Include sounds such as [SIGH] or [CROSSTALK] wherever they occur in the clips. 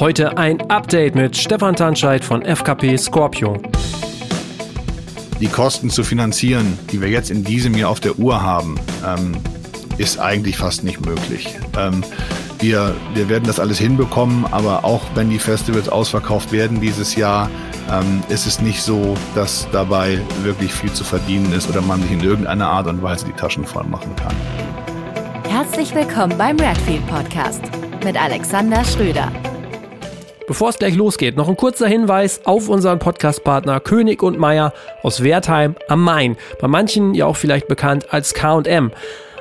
Heute ein Update mit Stefan Tanscheid von FKP Scorpio. Die Kosten zu finanzieren, die wir jetzt in diesem Jahr auf der Uhr haben, ähm, ist eigentlich fast nicht möglich. Ähm, wir, wir werden das alles hinbekommen, aber auch wenn die Festivals ausverkauft werden dieses Jahr, ähm, ist es nicht so, dass dabei wirklich viel zu verdienen ist oder man sich in irgendeiner Art und Weise die Taschen voll machen kann. Herzlich willkommen beim Redfield Podcast mit Alexander Schröder. Bevor es gleich losgeht, noch ein kurzer Hinweis auf unseren Podcastpartner König und Meier aus Wertheim am Main. Bei manchen ja auch vielleicht bekannt als K&M.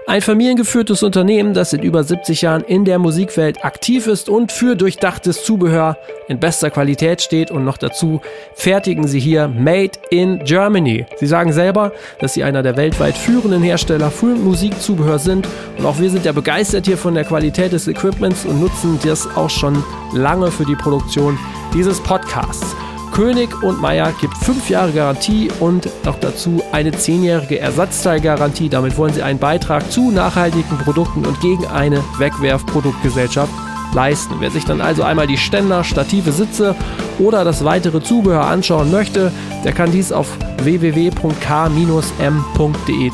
Ein familiengeführtes Unternehmen, das in über 70 Jahren in der Musikwelt aktiv ist und für durchdachtes Zubehör in bester Qualität steht und noch dazu fertigen sie hier Made in Germany. Sie sagen selber, dass sie einer der weltweit führenden Hersteller für Musikzubehör sind und auch wir sind ja begeistert hier von der Qualität des Equipments und nutzen das auch schon lange für die Produktion dieses Podcasts. König und Meier gibt 5 Jahre Garantie und noch dazu eine 10-jährige Ersatzteilgarantie. Damit wollen sie einen Beitrag zu nachhaltigen Produkten und gegen eine Wegwerfproduktgesellschaft leisten. Wer sich dann also einmal die Ständer, Stative, Sitze oder das weitere Zubehör anschauen möchte, der kann dies auf www.k-m.de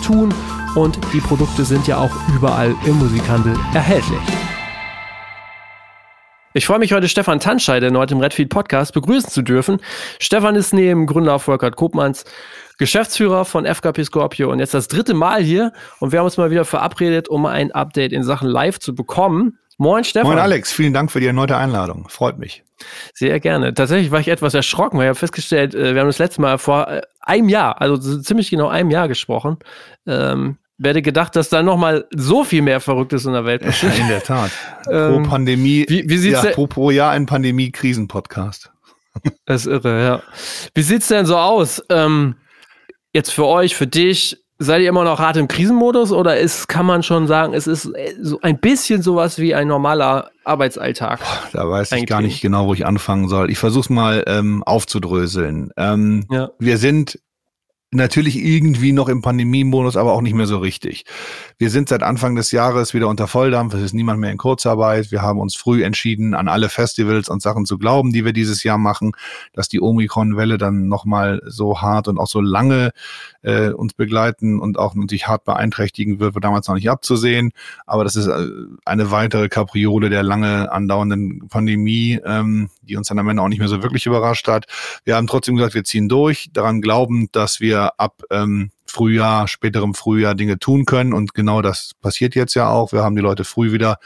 tun und die Produkte sind ja auch überall im Musikhandel erhältlich. Ich freue mich heute, Stefan Tanscheid, heute im Redfeed Podcast, begrüßen zu dürfen. Stefan ist neben Gründer Volkert Kopmanns Geschäftsführer von FKP Scorpio und jetzt das dritte Mal hier. Und wir haben uns mal wieder verabredet, um ein Update in Sachen Live zu bekommen. Moin, Stefan. Moin, Alex. Vielen Dank für die erneute Einladung. Freut mich. Sehr gerne. Tatsächlich war ich etwas erschrocken, weil ich habe festgestellt, äh, wir haben das letzte Mal vor äh, einem Jahr, also ziemlich genau einem Jahr gesprochen. Ähm, werde gedacht, dass da noch mal so viel mehr Verrücktes in der Welt passiert. Ja, in der Tat. [LAUGHS] Ähm, pro Pandemie, wie, wie sieht's ja, pro, pro Jahr ein Pandemie-Krisen-Podcast. [LAUGHS] Das ist irre, ja. Wie sieht's denn so aus? Ähm, jetzt für euch, für dich, seid ihr immer noch hart im Krisenmodus oder ist, kann man schon sagen, es ist äh, so ein bisschen sowas wie ein normaler Arbeitsalltag? Da weiß ich gar nicht genau, wo ich anfangen soll. Ich versuche es mal ähm, aufzudröseln. Ähm, ja. Wir sind natürlich irgendwie noch im Pandemiemodus, aber auch nicht mehr so richtig. Wir sind seit Anfang des Jahres wieder unter Volldampf. Es ist niemand mehr in Kurzarbeit. Wir haben uns früh entschieden, an alle Festivals und Sachen zu glauben, die wir dieses Jahr machen, dass die Omikron-Welle dann nochmal so hart und auch so lange äh, uns begleiten und auch natürlich hart beeinträchtigen wird, war damals noch nicht abzusehen. Aber das ist äh, eine weitere Kapriole der lange andauernden Pandemie, ähm, die uns dann am Ende auch nicht mehr so wirklich überrascht hat. Wir haben trotzdem gesagt, wir ziehen durch, daran glauben, dass wir ab ähm, Frühjahr, späterem Frühjahr Dinge tun können. Und genau das passiert jetzt ja auch. Wir haben die Leute früh wieder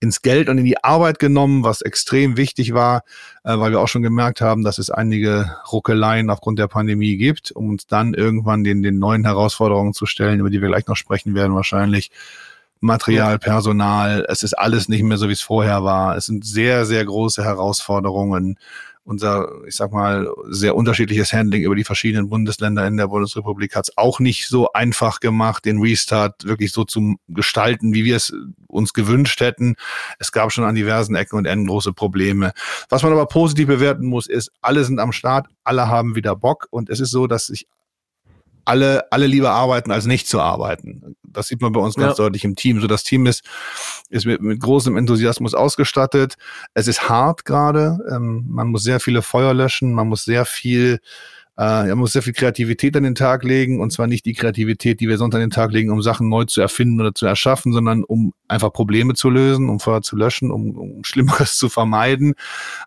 ins Geld und in die Arbeit genommen, was extrem wichtig war, äh, weil wir auch schon gemerkt haben, dass es einige Ruckeleien aufgrund der Pandemie gibt, um uns dann irgendwann den, den neuen Herausforderungen zu stellen, über die wir gleich noch sprechen werden wahrscheinlich. Material, Personal, es ist alles nicht mehr so, wie es vorher war. Es sind sehr, sehr große Herausforderungen unser, ich sag mal, sehr unterschiedliches Handling über die verschiedenen Bundesländer in der Bundesrepublik hat es auch nicht so einfach gemacht, den Restart wirklich so zu gestalten, wie wir es uns gewünscht hätten. Es gab schon an diversen Ecken und Enden große Probleme. Was man aber positiv bewerten muss, ist, alle sind am Start, alle haben wieder Bock und es ist so, dass sich alle, alle lieber arbeiten, als nicht zu arbeiten. Das sieht man bei uns ganz ja. deutlich im Team. So das Team ist, ist mit, mit großem Enthusiasmus ausgestattet. Es ist hart gerade. Ähm, man muss sehr viele Feuer löschen. Man muss sehr viel äh, er muss sehr viel Kreativität an den Tag legen und zwar nicht die Kreativität, die wir sonst an den Tag legen, um Sachen neu zu erfinden oder zu erschaffen, sondern um einfach Probleme zu lösen, um Feuer zu löschen, um, um Schlimmeres [LAUGHS] zu vermeiden.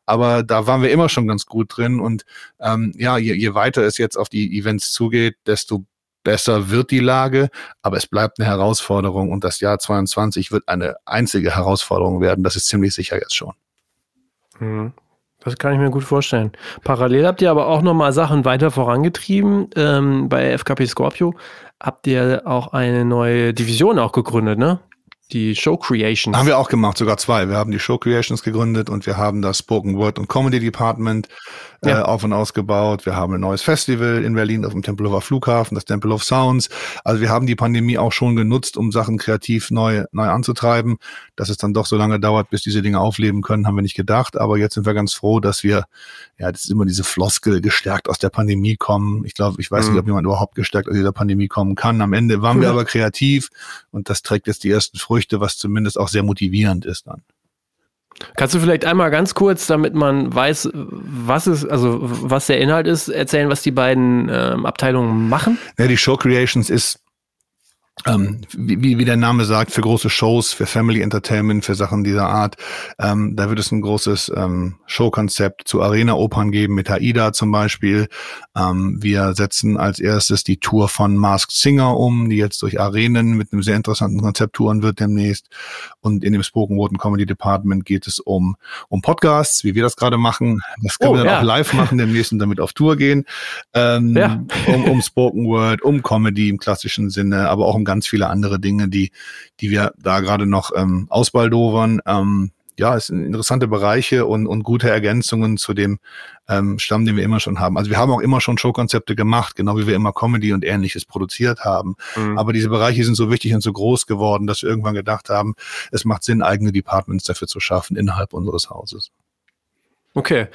Aber da waren wir immer schon ganz gut drin und ähm, ja, je, je weiter es jetzt auf die Events zugeht, desto besser wird die Lage, aber es bleibt eine Herausforderung und das Jahr 22 wird eine einzige Herausforderung werden. Das ist ziemlich sicher jetzt schon. Mhm. Das kann ich mir gut vorstellen. Parallel habt ihr aber auch nochmal Sachen weiter vorangetrieben. Ähm, bei FKP Scorpio habt ihr auch eine neue Division auch gegründet, ne? Die Show Creations. Haben wir auch gemacht, sogar zwei. Wir haben die Show Creations gegründet und wir haben das Spoken Word und Comedy Department ja. äh, auf und ausgebaut. Wir haben ein neues Festival in Berlin auf dem Tempelhofer Flughafen, das Temple of Sounds. Also wir haben die Pandemie auch schon genutzt, um Sachen kreativ neu, neu anzutreiben. Dass es dann doch so lange dauert, bis diese Dinge aufleben können, haben wir nicht gedacht. Aber jetzt sind wir ganz froh, dass wir, ja, das ist immer diese Floskel, gestärkt aus der Pandemie kommen. Ich glaube, ich weiß mhm. nicht, ob jemand überhaupt gestärkt aus dieser Pandemie kommen kann. Am Ende waren mhm. wir aber kreativ und das trägt jetzt die ersten Früchte, was zumindest auch sehr motivierend ist dann. Kannst du vielleicht einmal ganz kurz, damit man weiß, was ist, also was der Inhalt ist, erzählen, was die beiden ähm, Abteilungen machen? Ja, die Show Creations ist ähm, wie, wie der Name sagt, für große Shows, für Family Entertainment, für Sachen dieser Art. Ähm, da wird es ein großes ähm, Showkonzept zu Arena-Opern geben, mit Aida zum Beispiel. Ähm, wir setzen als erstes die Tour von Masked Singer um, die jetzt durch Arenen mit einem sehr interessanten Konzept touren wird demnächst. Und in dem Spoken Word Comedy Department geht es um, um Podcasts, wie wir das gerade machen. Das können oh, wir dann ja. auch live machen demnächst und damit auf Tour gehen. Ähm, ja. um, um Spoken Word, um Comedy im klassischen Sinne, aber auch um ganz viele andere Dinge, die, die wir da gerade noch ähm, ausbaldowern. Ähm, ja, es sind interessante Bereiche und, und gute Ergänzungen zu dem ähm, Stamm, den wir immer schon haben. Also wir haben auch immer schon Showkonzepte gemacht, genau wie wir immer Comedy und ähnliches produziert haben. Mhm. Aber diese Bereiche sind so wichtig und so groß geworden, dass wir irgendwann gedacht haben, es macht Sinn, eigene Departments dafür zu schaffen innerhalb unseres Hauses. Okay.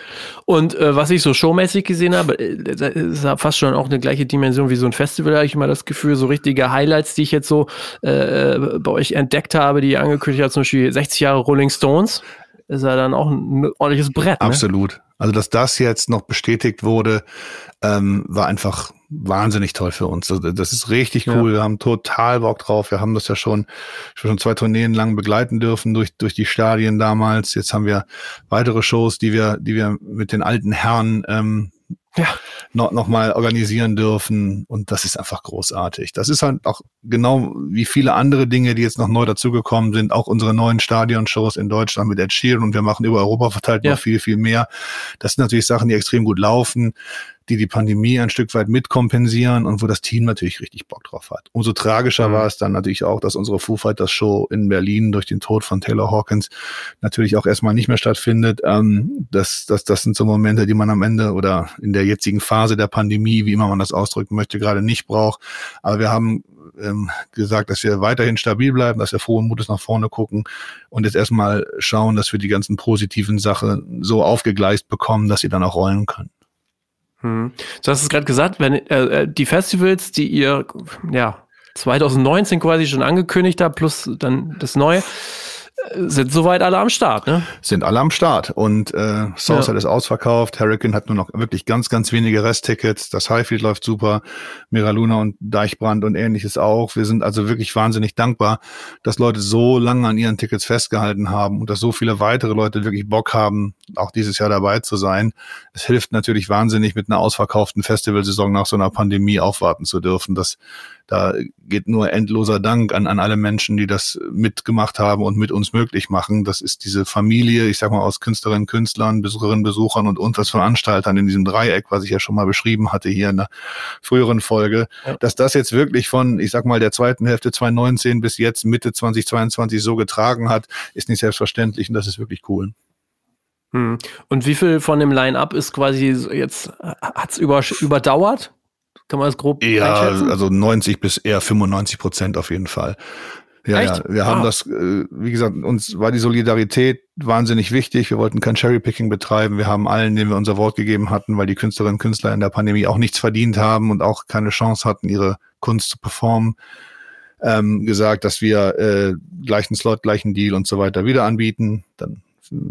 Und äh, was ich so showmäßig gesehen habe, äh, ist fast schon auch eine gleiche Dimension wie so ein Festival, habe ich immer das Gefühl. So richtige Highlights, die ich jetzt so äh, bei euch entdeckt habe, die angekündigt hat, zum Beispiel 60 Jahre Rolling Stones, ist ja dann auch ein ordentliches Brett. Ne? Absolut. Also, dass das jetzt noch bestätigt wurde, ähm, war einfach wahnsinnig toll für uns. Also, das ist richtig cool. Ja. Wir haben total Bock drauf. Wir haben das ja schon, schon zwei Tourneen lang begleiten dürfen durch, durch die Stadien damals. Jetzt haben wir weitere Shows, die wir, die wir mit den alten Herren ähm, ja. noch, noch mal organisieren dürfen. Und das ist einfach großartig. Das ist halt auch genau wie viele andere Dinge, die jetzt noch neu dazugekommen sind, auch unsere neuen Stadionshows in Deutschland mit Ed Sheeran und wir machen über Europa verteilt ja. noch viel, viel mehr. Das sind natürlich Sachen, die extrem gut laufen die die Pandemie ein Stück weit mitkompensieren und wo das Team natürlich richtig Bock drauf hat. Umso tragischer mhm. war es dann natürlich auch, dass unsere Foo Fighters Show in Berlin durch den Tod von Taylor Hawkins natürlich auch erstmal nicht mehr stattfindet. Ähm, das, das, das sind so Momente, die man am Ende oder in der jetzigen Phase der Pandemie, wie immer man das ausdrücken möchte, gerade nicht braucht. Aber wir haben ähm, gesagt, dass wir weiterhin stabil bleiben, dass wir frohen Mutes nach vorne gucken und jetzt erstmal schauen, dass wir die ganzen positiven Sachen so aufgegleist bekommen, dass sie dann auch rollen können. Hm. Du hast es gerade gesagt, wenn äh, äh, die Festivals, die ihr ja 2019 quasi schon angekündigt habt, plus dann das Neue, sind soweit alle am Start, ne? Sind alle am Start. Und äh, Southside ja. ist ausverkauft. Hurricane hat nur noch wirklich ganz, ganz wenige Resttickets. Das Highfield läuft super. Miraluna und Deichbrand und ähnliches auch. Wir sind also wirklich wahnsinnig dankbar, dass Leute so lange an ihren Tickets festgehalten haben und dass so viele weitere Leute wirklich Bock haben, auch dieses Jahr dabei zu sein. Es hilft natürlich wahnsinnig, mit einer ausverkauften Festivalsaison nach so einer Pandemie aufwarten zu dürfen. Das da geht nur endloser Dank an, an alle Menschen, die das mitgemacht haben und mit uns möglich machen. Das ist diese Familie, ich sag mal, aus Künstlerinnen, Künstlern, Besucherinnen, Besuchern und uns als Veranstaltern in diesem Dreieck, was ich ja schon mal beschrieben hatte hier in der früheren Folge, ja. dass das jetzt wirklich von, ich sag mal, der zweiten Hälfte 2019 bis jetzt Mitte 2022 so getragen hat, ist nicht selbstverständlich und das ist wirklich cool. Hm. Und wie viel von dem Line-Up ist quasi jetzt, hat es über, überdauert? Kann man das grob Ja, also 90 bis eher 95 Prozent auf jeden Fall. Ja, Echt? ja, wir ah. haben das, äh, wie gesagt, uns war die Solidarität wahnsinnig wichtig. Wir wollten kein Cherrypicking betreiben. Wir haben allen, denen wir unser Wort gegeben hatten, weil die Künstlerinnen und Künstler in der Pandemie auch nichts verdient haben und auch keine Chance hatten, ihre Kunst zu performen, ähm, gesagt, dass wir äh, gleichen Slot, gleichen Deal und so weiter wieder anbieten. Dann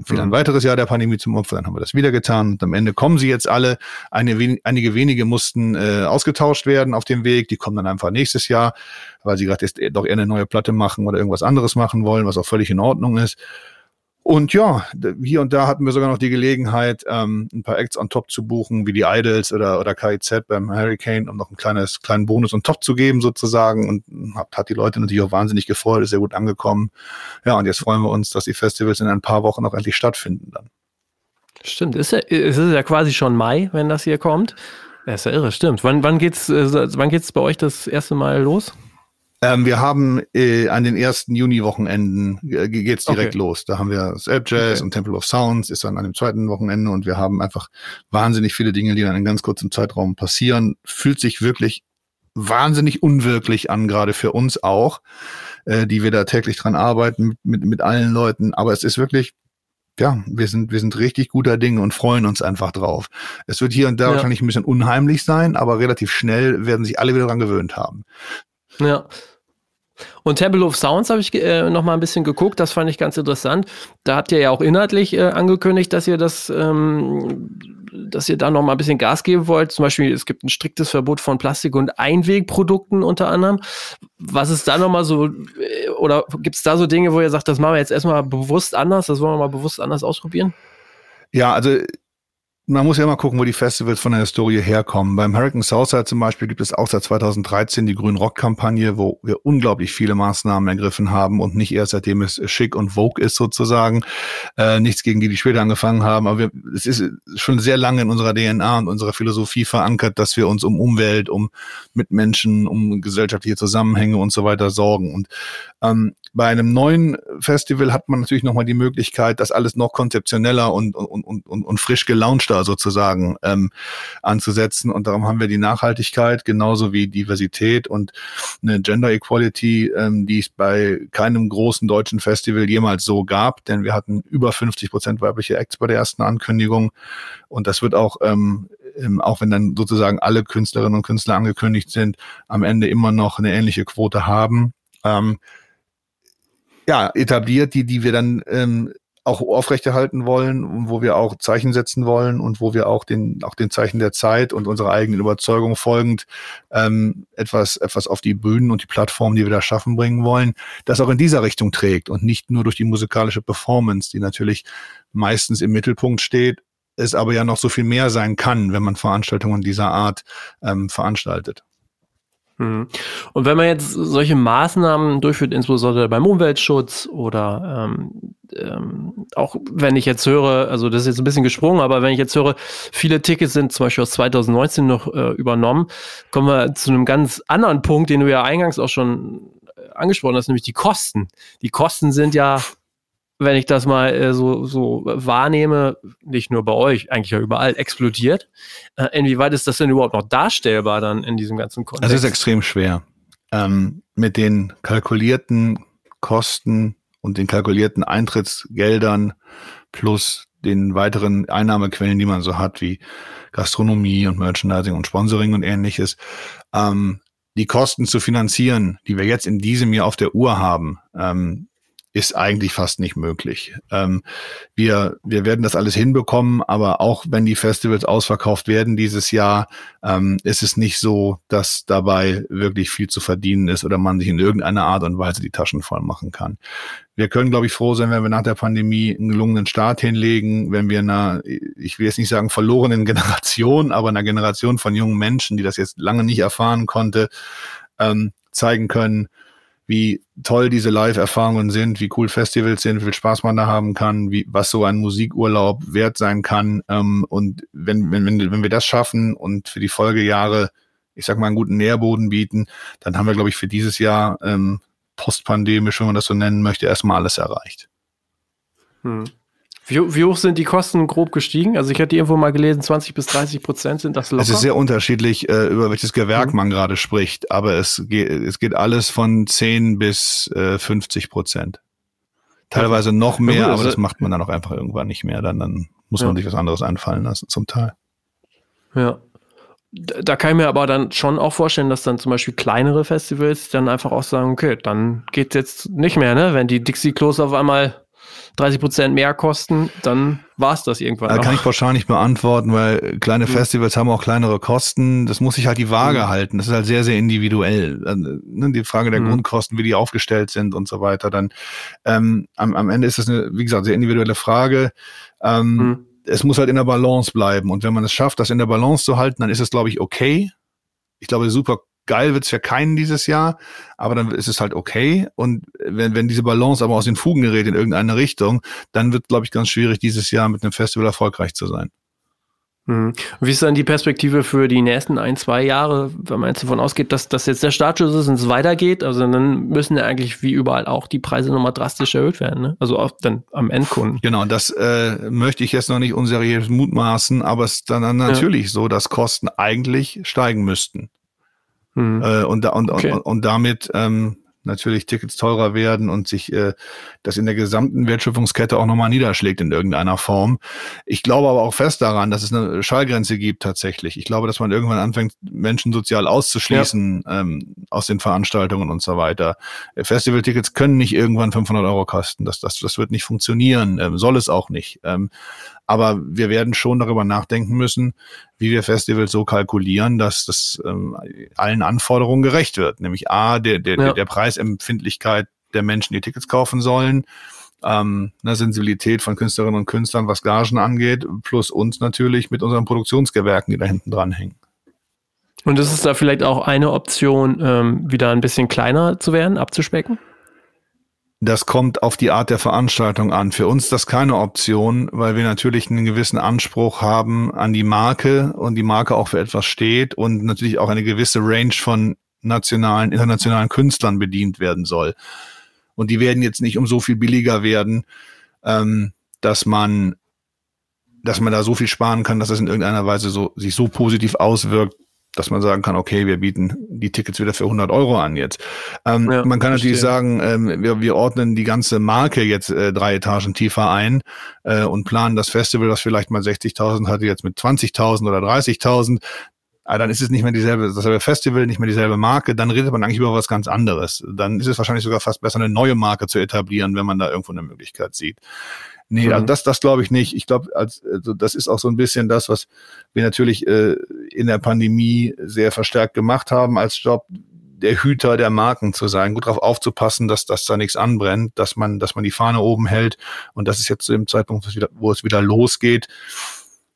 fiel ein weiteres Jahr der Pandemie zum Opfer, dann haben wir das wieder getan. Und am Ende kommen sie jetzt alle. Eine, einige wenige mussten äh, ausgetauscht werden auf dem Weg. Die kommen dann einfach nächstes Jahr, weil sie gerade jetzt doch eher eine neue Platte machen oder irgendwas anderes machen wollen, was auch völlig in Ordnung ist. Und ja, hier und da hatten wir sogar noch die Gelegenheit, ähm, ein paar Acts on top zu buchen, wie die Idols oder, oder KIZ beim Hurricane, um noch ein kleines, kleinen Bonus on top zu geben sozusagen. Und hat, hat die Leute natürlich auch wahnsinnig gefreut, ist sehr gut angekommen. Ja, und jetzt freuen wir uns, dass die Festivals in ein paar Wochen auch endlich stattfinden dann. Stimmt, ist ja, ist ja quasi schon Mai, wenn das hier kommt. Ja, ist ja irre, stimmt. Wann, wann geht's, äh, wann geht's bei euch das erste Mal los? Ähm, wir haben äh, an den ersten Juni-Wochenenden äh, geht's direkt okay. los. Da haben wir App Jazz okay. und Temple of Sounds ist dann an dem zweiten Wochenende und wir haben einfach wahnsinnig viele Dinge, die dann in ganz kurzem Zeitraum passieren. Fühlt sich wirklich wahnsinnig unwirklich an, gerade für uns auch, äh, die wir da täglich dran arbeiten mit, mit, mit allen Leuten. Aber es ist wirklich ja, wir sind, wir sind richtig guter Dinge und freuen uns einfach drauf. Es wird hier und da ja. wahrscheinlich ein bisschen unheimlich sein, aber relativ schnell werden sich alle wieder dran gewöhnt haben. Ja, Und Temple of Sounds habe ich äh, noch mal ein bisschen geguckt, das fand ich ganz interessant. Da habt ihr ja auch inhaltlich äh, angekündigt, dass ihr das, ähm, dass ihr da noch mal ein bisschen Gas geben wollt. Zum Beispiel, es gibt ein striktes Verbot von Plastik- und Einwegprodukten unter anderem. Was ist da noch mal so, äh, oder gibt es da so Dinge, wo ihr sagt, das machen wir jetzt erstmal bewusst anders, das wollen wir mal bewusst anders ausprobieren? Ja, also man muss ja immer gucken, wo die Festivals von der Historie herkommen. Beim Hurricane Southside zum Beispiel gibt es auch seit 2013 die Grün Rock Kampagne, wo wir unglaublich viele Maßnahmen ergriffen haben und nicht erst seitdem es schick und vogue ist sozusagen. Äh, nichts gegen die, die später angefangen haben, aber wir, es ist schon sehr lange in unserer DNA und unserer Philosophie verankert, dass wir uns um Umwelt, um Mitmenschen, um gesellschaftliche Zusammenhänge und so weiter sorgen. Und ähm, bei einem neuen Festival hat man natürlich nochmal die Möglichkeit, das alles noch konzeptioneller und, und, und, und, und frisch gelaunchter sozusagen ähm, anzusetzen. Und darum haben wir die Nachhaltigkeit genauso wie Diversität und eine Gender Equality, ähm, die es bei keinem großen deutschen Festival jemals so gab, denn wir hatten über 50 Prozent weibliche Acts bei der ersten Ankündigung. Und das wird auch ähm, auch wenn dann sozusagen alle Künstlerinnen und Künstler angekündigt sind, am Ende immer noch eine ähnliche Quote haben. Ähm, ja, etabliert, die, die wir dann ähm, auch aufrechterhalten wollen und wo wir auch Zeichen setzen wollen und wo wir auch den, auch den Zeichen der Zeit und unserer eigenen Überzeugung folgend ähm, etwas, etwas auf die Bühnen und die Plattformen, die wir da schaffen, bringen wollen, das auch in dieser Richtung trägt und nicht nur durch die musikalische Performance, die natürlich meistens im Mittelpunkt steht, es aber ja noch so viel mehr sein kann, wenn man Veranstaltungen dieser Art ähm, veranstaltet. Mhm. Und wenn man jetzt solche Maßnahmen durchführt, insbesondere beim Umweltschutz oder ähm, ähm, auch wenn ich jetzt höre, also das ist jetzt ein bisschen gesprungen, aber wenn ich jetzt höre, viele Tickets sind zum Beispiel aus 2019 noch äh, übernommen, kommen wir zu einem ganz anderen Punkt, den du ja eingangs auch schon äh, angesprochen hast, nämlich die Kosten. Die Kosten sind ja wenn ich das mal äh, so, so wahrnehme, nicht nur bei euch, eigentlich ja überall explodiert. Äh, inwieweit ist das denn überhaupt noch darstellbar dann in diesem ganzen Kontext? Das ist extrem schwer. Ähm, mit den kalkulierten Kosten und den kalkulierten Eintrittsgeldern plus den weiteren Einnahmequellen, die man so hat, wie Gastronomie und Merchandising und Sponsoring und ähnliches, ähm, die Kosten zu finanzieren, die wir jetzt in diesem Jahr auf der Uhr haben, ähm, ist eigentlich fast nicht möglich. Ähm, wir, wir werden das alles hinbekommen, aber auch wenn die Festivals ausverkauft werden dieses Jahr, ähm, ist es nicht so, dass dabei wirklich viel zu verdienen ist oder man sich in irgendeiner Art und Weise die Taschen voll machen kann. Wir können, glaube ich, froh sein, wenn wir nach der Pandemie einen gelungenen Start hinlegen, wenn wir einer, ich will jetzt nicht sagen verlorenen [LAUGHS] Generation, aber einer Generation von jungen Menschen, die das jetzt lange nicht erfahren konnte, ähm, zeigen können, wie toll diese Live-Erfahrungen sind, wie cool Festivals sind, wie viel Spaß man da haben kann, wie was so ein Musikurlaub wert sein kann. Ähm, und wenn, wenn, wenn wir das schaffen und für die Folgejahre, ich sag mal, einen guten Nährboden bieten, dann haben wir, glaube ich, für dieses Jahr ähm, postpandemisch, wenn man das so nennen möchte, erstmal alles erreicht. Hm. Wie, wie, hoch sind die Kosten grob gestiegen? Also ich hatte irgendwo mal gelesen, 20 bis 30 Prozent sind das locker. Es ist sehr unterschiedlich, äh, über welches Gewerk mhm. man gerade spricht, aber es geht, es geht alles von 10 bis äh, 50 Prozent. Teilweise noch mehr, ja, gut, aber das macht man dann auch einfach irgendwann nicht mehr. Dann, dann muss ja. man sich was anderes einfallen lassen, zum Teil. Ja. Da kann ich mir aber dann schon auch vorstellen, dass dann zum Beispiel kleinere Festivals dann einfach auch sagen, okay, dann geht's jetzt nicht mehr, ne? Wenn die Dixie Klos auf einmal 30 Prozent mehr kosten, dann war es das irgendwann. Da kann ich pauschal nicht beantworten, weil kleine mhm. Festivals haben auch kleinere Kosten. Das muss sich halt die Waage mhm. halten. Das ist halt sehr, sehr individuell. Ne, die Frage der mhm. Grundkosten, wie die aufgestellt sind und so weiter. Dann ähm, am, am Ende ist es eine, wie gesagt, sehr individuelle Frage. Ähm, mhm. Es muss halt in der Balance bleiben. Und wenn man es schafft, das in der Balance zu halten, dann ist es, glaube ich, okay. Ich glaube, super geil wird's für keinen dieses Jahr, aber dann ist es halt okay. Und wenn, wenn diese Balance aber aus den Fugen gerät in irgendeine Richtung, dann wird, glaube ich, ganz schwierig, dieses Jahr mit einem Festival erfolgreich zu sein. Mhm. Wie ist dann die Perspektive für die nächsten ein, zwei Jahre, wenn man jetzt davon ausgeht, dass das jetzt der Startschuss ist und es weitergeht? Also dann müssen ja eigentlich wie überall auch die Preise nochmal drastisch erhöht werden, ne? Also auch dann am Endkunden. Genau, das äh, möchte ich jetzt noch nicht unseriös mutmaßen, aber es ist dann natürlich ja. so, dass Kosten eigentlich steigen müssten. Mhm. Äh, und, und, okay. und, und, damit ähm, natürlich Tickets teurer werden und sich äh, das in der gesamten Wertschöpfungskette auch nochmal niederschlägt in irgendeiner Form. Ich glaube aber auch fest daran, dass es eine Schallgrenze gibt tatsächlich. Ich glaube, dass man irgendwann anfängt, Menschen sozial auszuschließen ja. ähm, aus den Veranstaltungen und so weiter. Festivaltickets können nicht irgendwann 500 Euro kosten. Das, das, das wird nicht funktionieren, ähm, soll es auch nicht. Ähm, aber wir werden schon darüber nachdenken müssen, wie wir Festivals so kalkulieren, dass das ähm, allen Anforderungen gerecht wird. Nämlich A, der, der, ja. der Preisempfindlichkeit der Menschen, die Tickets kaufen sollen, ähm, eine Sensibilität von Künstlerinnen und Künstlern, was Gagen angeht, plus uns natürlich mit unseren Produktionsgewerken, die da hinten dran hängen. Und ist es da vielleicht auch eine Option, ähm, wieder ein bisschen kleiner zu werden, abzuspecken? Das kommt auf die Art der Veranstaltung an. Für uns ist das keine Option, weil wir natürlich einen gewissen Anspruch haben an die Marke und die Marke auch für etwas steht und natürlich auch eine gewisse Range von nationalen, internationalen Künstlern bedient werden soll. Und die werden jetzt nicht um so viel billiger werden, ähm, dass man, dass man da so viel sparen kann, dass es in irgendeiner Weise so, sich so positiv auswirkt, dass man sagen kann, okay, wir bieten die Tickets wieder für 100 Euro an jetzt. Ähm, ja, man kann natürlich sagen, ähm, wir, wir ordnen die ganze Marke jetzt äh, drei Etagen tiefer ein äh, und planen das Festival, das vielleicht mal 60.000 hatte, jetzt mit 20.000 oder 30.000. Aber dann ist es nicht mehr dieselbe, dasselbe Festival, nicht mehr dieselbe Marke, dann redet man eigentlich über was ganz anderes. Dann ist es wahrscheinlich sogar fast besser, eine neue Marke zu etablieren, wenn man da irgendwo eine Möglichkeit sieht. Nee, mhm. also das, das glaube ich nicht. Ich glaube, also das ist auch so ein bisschen das, was wir natürlich äh, in der Pandemie sehr verstärkt gemacht haben als Job, der Hüter der Marken zu sein, gut darauf aufzupassen, dass, dass da nichts anbrennt, dass man, dass man die Fahne oben hält. Und das ist jetzt zu dem Zeitpunkt, wo es wieder losgeht.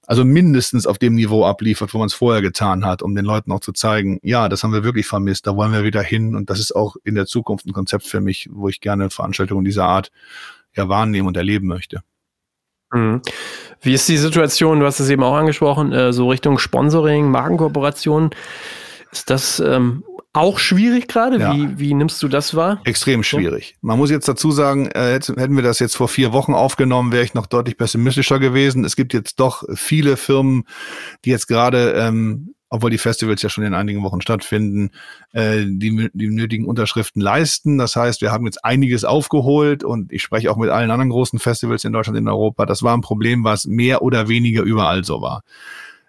Also mindestens auf dem Niveau abliefert, wo man es vorher getan hat, um den Leuten auch zu zeigen, ja, das haben wir wirklich vermisst, da wollen wir wieder hin. Und das ist auch in der Zukunft ein Konzept für mich, wo ich gerne Veranstaltungen dieser Art ja wahrnehmen und erleben möchte. Mhm. Wie ist die Situation, du hast es eben auch angesprochen, äh, so Richtung Sponsoring, Markenkooperation? Ist das ähm, auch schwierig gerade? Ja. Wie, wie nimmst du das wahr? Extrem schwierig. Man muss jetzt dazu sagen, äh, hätten wir das jetzt vor vier Wochen aufgenommen, wäre ich noch deutlich pessimistischer gewesen. Es gibt jetzt doch viele Firmen, die jetzt gerade ähm, obwohl die Festivals ja schon in einigen Wochen stattfinden, äh, die, die nötigen Unterschriften leisten. Das heißt, wir haben jetzt einiges aufgeholt und ich spreche auch mit allen anderen großen Festivals in Deutschland, in Europa. Das war ein Problem, was mehr oder weniger überall so war.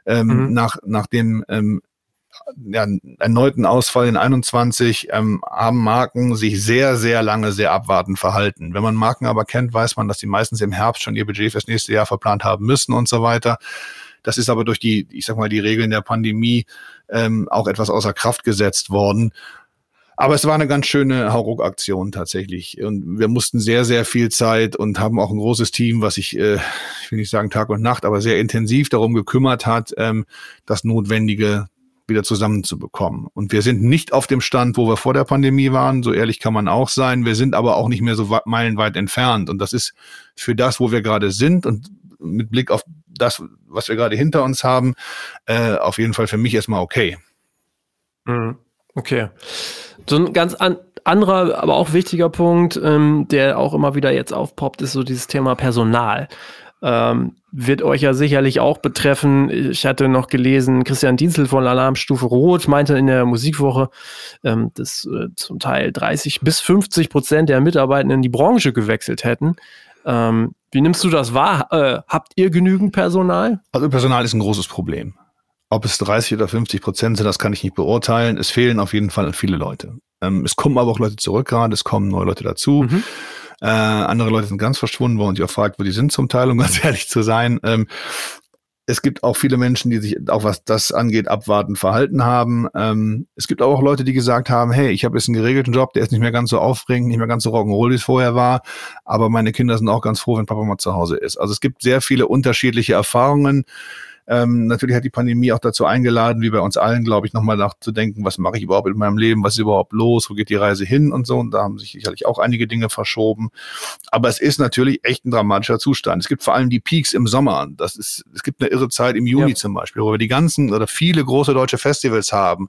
Ähm, mhm. nach, nach dem ähm, ja, erneuten Ausfall in 21 ähm, haben Marken sich sehr, sehr lange sehr abwartend verhalten. Wenn man Marken aber kennt, weiß man, dass die meistens im Herbst schon ihr Budget fürs nächste Jahr verplant haben müssen und so weiter. Das ist aber durch die, ich sag mal, die Regeln der Pandemie ähm, auch etwas außer Kraft gesetzt worden. Aber es war eine ganz schöne Hauruck-Aktion tatsächlich. Und wir mussten sehr, sehr viel Zeit und haben auch ein großes Team, was sich, äh, ich will nicht sagen Tag und Nacht, aber sehr intensiv darum gekümmert hat, ähm, das Notwendige wieder zusammenzubekommen. Und wir sind nicht auf dem Stand, wo wir vor der Pandemie waren, so ehrlich kann man auch sein. Wir sind aber auch nicht mehr so meilenweit entfernt. Und das ist für das, wo wir gerade sind und mit Blick auf das, was wir gerade hinter uns haben, äh, auf jeden Fall für mich erstmal okay. Mhm. Okay. So ein ganz an, anderer, aber auch wichtiger Punkt, ähm, der auch immer wieder jetzt aufpoppt, ist so dieses Thema Personal. Ähm, wird euch ja sicherlich auch betreffen. Ich hatte noch gelesen, Christian Dienzel von Alarmstufe Rot meinte in der Musikwoche, ähm, dass äh, zum Teil 30 bis 50 Prozent der Mitarbeitenden die Branche gewechselt hätten. Ähm, wie nimmst du das wahr? Äh, habt ihr genügend Personal? Also Personal ist ein großes Problem. Ob es 30 oder 50 Prozent sind, das kann ich nicht beurteilen. Es fehlen auf jeden Fall viele Leute. Ähm, es kommen aber auch Leute zurück gerade, es kommen neue Leute dazu. Mhm. Äh, andere Leute sind ganz verschwunden, wo man sich auch fragt, wo die sind zum Teil, um [LAUGHS] ganz ehrlich zu sein. Ähm, es gibt auch viele Menschen, die sich auch was das angeht, abwartend verhalten haben. Ähm, es gibt auch Leute, die gesagt haben, hey, ich habe jetzt einen geregelten Job, der ist nicht mehr ganz so aufregend, nicht mehr ganz so rock'n'roll, wie es vorher war, aber meine Kinder sind auch ganz froh, wenn Papa mal zu Hause ist. Also es gibt sehr viele unterschiedliche Erfahrungen. Ähm, natürlich hat die Pandemie auch dazu eingeladen, wie bei uns allen, glaube ich, nochmal nachzudenken, was mache ich überhaupt in meinem Leben, was ist überhaupt los, wo geht die Reise hin und so. Und da haben sich sicherlich auch einige Dinge verschoben. Aber es ist natürlich echt ein dramatischer Zustand. Es gibt vor allem die Peaks im Sommer. Das ist, es gibt eine irre Zeit im Juni ja. zum Beispiel, wo wir die ganzen oder viele große deutsche Festivals haben,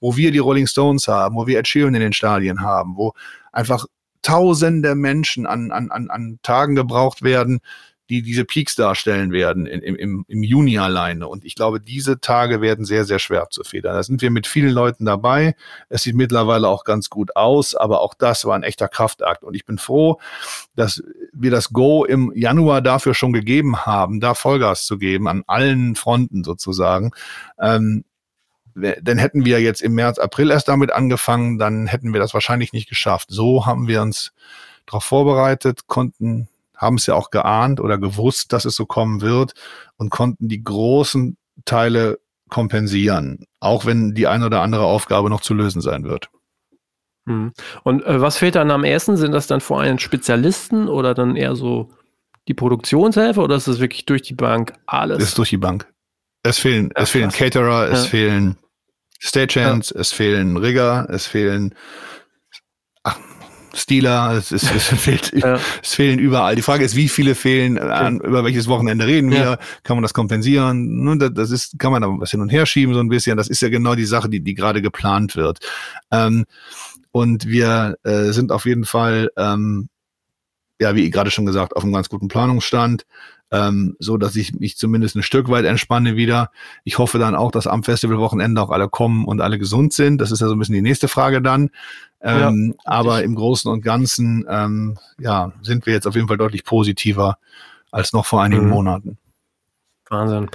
wo wir die Rolling Stones haben, wo wir Ed Sheeran in den Stadien haben, wo einfach tausende Menschen an, an, an, an Tagen gebraucht werden, die diese Peaks darstellen werden im, im, im Juni alleine. Und ich glaube, diese Tage werden sehr, sehr schwer zu federn. Da sind wir mit vielen Leuten dabei. Es sieht mittlerweile auch ganz gut aus, aber auch das war ein echter Kraftakt. Und ich bin froh, dass wir das Go im Januar dafür schon gegeben haben, da Vollgas zu geben, an allen Fronten sozusagen. Ähm, denn hätten wir jetzt im März, April erst damit angefangen, dann hätten wir das wahrscheinlich nicht geschafft. So haben wir uns darauf vorbereitet, konnten, haben es ja auch geahnt oder gewusst, dass es so kommen wird und konnten die großen Teile kompensieren, auch wenn die eine oder andere Aufgabe noch zu lösen sein wird. Hm. Und äh, was fehlt dann am ersten? Sind das dann vor allem Spezialisten oder dann eher so die Produktionshelfer oder ist das wirklich durch die Bank alles? Das ist durch die Bank. Es fehlen, es fehlen Caterer, es fehlen Stagehands, ja. es fehlen Rigger, es fehlen ach, Stealer, es, es, es, [LAUGHS] fehlt, ja. es fehlen überall. Die Frage ist, wie viele fehlen, an, über welches Wochenende reden wir, ja. kann man das kompensieren? Nun, das ist, kann man da was hin und her schieben so ein bisschen. Das ist ja genau die Sache, die, die gerade geplant wird. Ähm, und wir äh, sind auf jeden Fall, ähm, ja, wie gerade schon gesagt, auf einem ganz guten Planungsstand ähm, so dass ich mich zumindest ein Stück weit entspanne wieder. Ich hoffe dann auch, dass am Festivalwochenende auch alle kommen und alle gesund sind. Das ist ja so ein bisschen die nächste Frage dann. Ähm, ja, aber im Großen und Ganzen ähm, ja, sind wir jetzt auf jeden Fall deutlich positiver als noch vor einigen mhm. Monaten. Wahnsinn.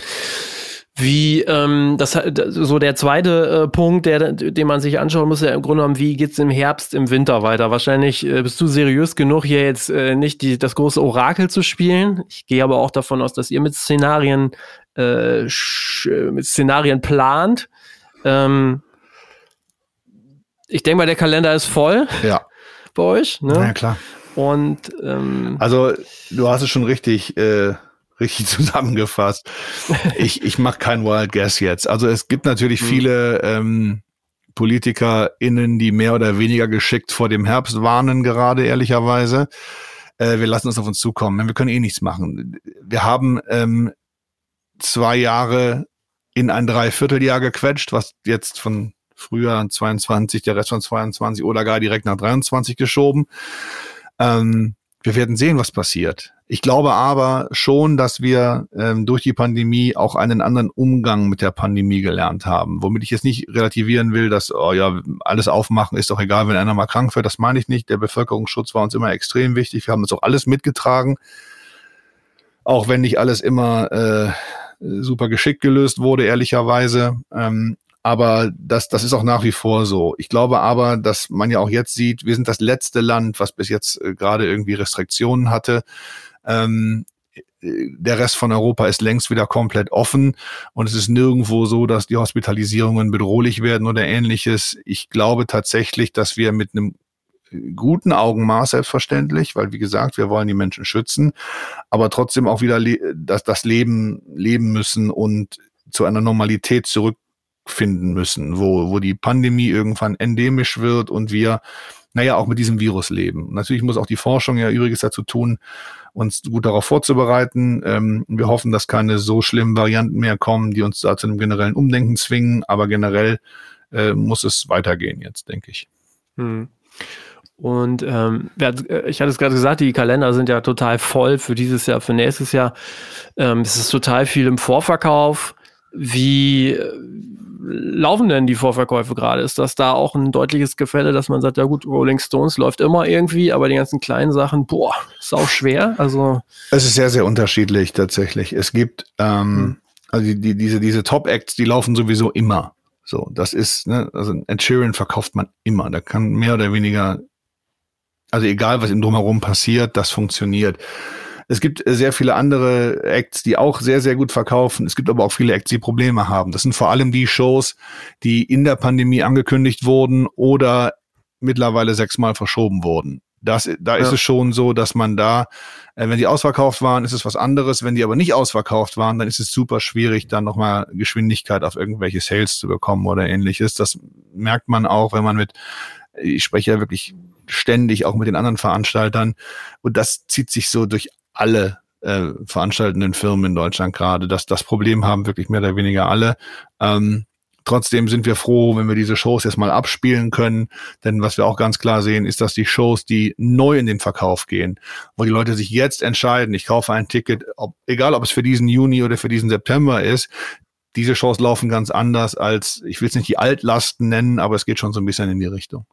Wie, ähm, das so der zweite äh, Punkt, der, den man sich anschauen muss, ja im Grunde genommen, wie geht's im Herbst, im Winter weiter? Wahrscheinlich äh, bist du seriös genug, hier jetzt äh, nicht die, das große Orakel zu spielen. Ich gehe aber auch davon aus, dass ihr mit Szenarien, äh, mit Szenarien plant. Ähm, ich denke mal, der Kalender ist voll. Ja. Bei euch. Ne? Ja, klar. Und ähm, also du hast es schon richtig äh, richtig [LAUGHS] zusammengefasst. ich ich mache kein Wild Guess jetzt. Also es gibt natürlich mhm. viele ähm, PolitikerInnen, die mehr oder weniger geschickt vor dem Herbst warnen, gerade ehrlicherweise. Äh, wir lassen es auf uns zukommen. Wir können eh nichts machen. Wir haben ähm, zwei Jahre in ein Dreivierteljahr gequetscht, was jetzt von früher 22, der Rest von 22 oder gar direkt nach 23 geschoben. Ähm, wir werden sehen, was passiert. Ich glaube aber schon, dass wir ähm, durch die Pandemie auch einen anderen Umgang mit der Pandemie gelernt haben. Womit ich jetzt nicht relativieren will, dass, oh ja, alles aufmachen ist doch egal, wenn einer mal krank wird. Das meine ich nicht. Der Bevölkerungsschutz war uns immer extrem wichtig. Wir haben das auch alles mitgetragen. Auch wenn nicht alles immer äh, super geschickt gelöst wurde, ehrlicherweise. Ähm, aber das, das ist auch nach wie vor so. Ich glaube aber, dass man ja auch jetzt sieht, wir sind das letzte Land, was bis jetzt äh, gerade irgendwie Restriktionen hatte. Ähm, der Rest von Europa ist längst wieder komplett offen und es ist nirgendwo so, dass die Hospitalisierungen bedrohlich werden oder ähnliches. Ich glaube tatsächlich, dass wir mit einem guten Augenmaß selbstverständlich, weil wie gesagt, wir wollen die Menschen schützen, aber trotzdem auch wieder das, das Leben leben müssen und zu einer Normalität zurück finden müssen, wo, wo die Pandemie irgendwann endemisch wird und wir, naja, auch mit diesem Virus leben. Natürlich muss auch die Forschung ja übrigens dazu tun, uns gut darauf vorzubereiten. Ähm, wir hoffen, dass keine so schlimmen Varianten mehr kommen, die uns da zu einem generellen Umdenken zwingen, aber generell äh, muss es weitergehen jetzt, denke ich. Hm. Und ähm, äh, ich hatte es gerade gesagt, die Kalender sind ja total voll für dieses Jahr, für nächstes Jahr. Ähm, es ist total viel im Vorverkauf. Wie, laufen denn die Vorverkäufe gerade? Ist das da auch ein deutliches Gefälle, dass man sagt, ja gut, Rolling Stones läuft immer irgendwie, aber die ganzen kleinen Sachen, boah, ist auch schwer. Also es ist sehr, sehr unterschiedlich tatsächlich. Es gibt ähm, hm. also die, die, diese, diese Top-Acts, die laufen sowieso immer. So, das ist, ne, also Ed Sheeran verkauft man immer. Da kann mehr oder weniger, also egal was ihm drumherum passiert, das funktioniert. Es gibt äh, sehr viele andere Acts, die auch sehr, sehr gut verkaufen. Es gibt aber auch viele Acts, die Probleme haben. Das sind vor allem die Shows, die in der Pandemie angekündigt wurden oder mittlerweile sechsmal verschoben wurden. Das, da ja. ist es schon so, dass man da, äh, wenn die ausverkauft waren, ist es was anderes. Wenn die aber nicht ausverkauft waren, dann ist es super schwierig, dann nochmal Geschwindigkeit auf irgendwelche Sales zu bekommen oder ähnliches. Das merkt man auch, wenn man mit, ich spreche ja wirklich ständig auch mit den anderen Veranstaltern. Und das zieht sich so durch alle äh, veranstaltenden Firmen in Deutschland gerade. dass das Problem haben wirklich mehr oder weniger alle. Ähm, Trotzdem sind wir froh, wenn wir diese Shows jetzt mal abspielen können. Denn was wir auch ganz klar sehen, ist, dass die Shows, die neu in den Verkauf gehen, wo die Leute sich jetzt entscheiden, ich kaufe ein Ticket, ob, egal ob es für diesen Juni oder für diesen September ist, diese Shows laufen ganz anders als, ich will es nicht die Altlasten nennen, aber es geht schon so ein bisschen in die Richtung.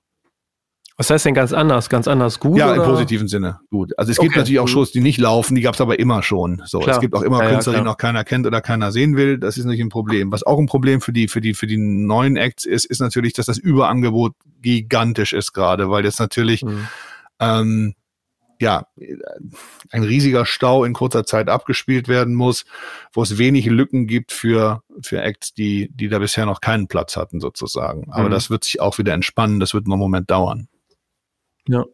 Was heißt denn ganz anders? Ganz anders gut? Ja, oder? im positiven Sinne gut. Also es gibt okay. natürlich auch Shows, die nicht laufen, die gab es aber immer schon. So, klar. es gibt auch immer ja, Künstler, ja, die noch keiner kennt oder keiner sehen will. Das ist nicht ein Problem. Was auch ein Problem für die für die für die neuen Acts ist, ist natürlich, dass das Überangebot gigantisch ist gerade, weil jetzt natürlich mhm. ähm, ja, ein riesiger Stau in kurzer Zeit abgespielt werden muss, wo es wenig Lücken gibt für, für Acts, die, die da bisher noch keinen Platz hatten, sozusagen. Aber mhm. das wird sich auch wieder entspannen, das wird noch einen Moment dauern. Ja,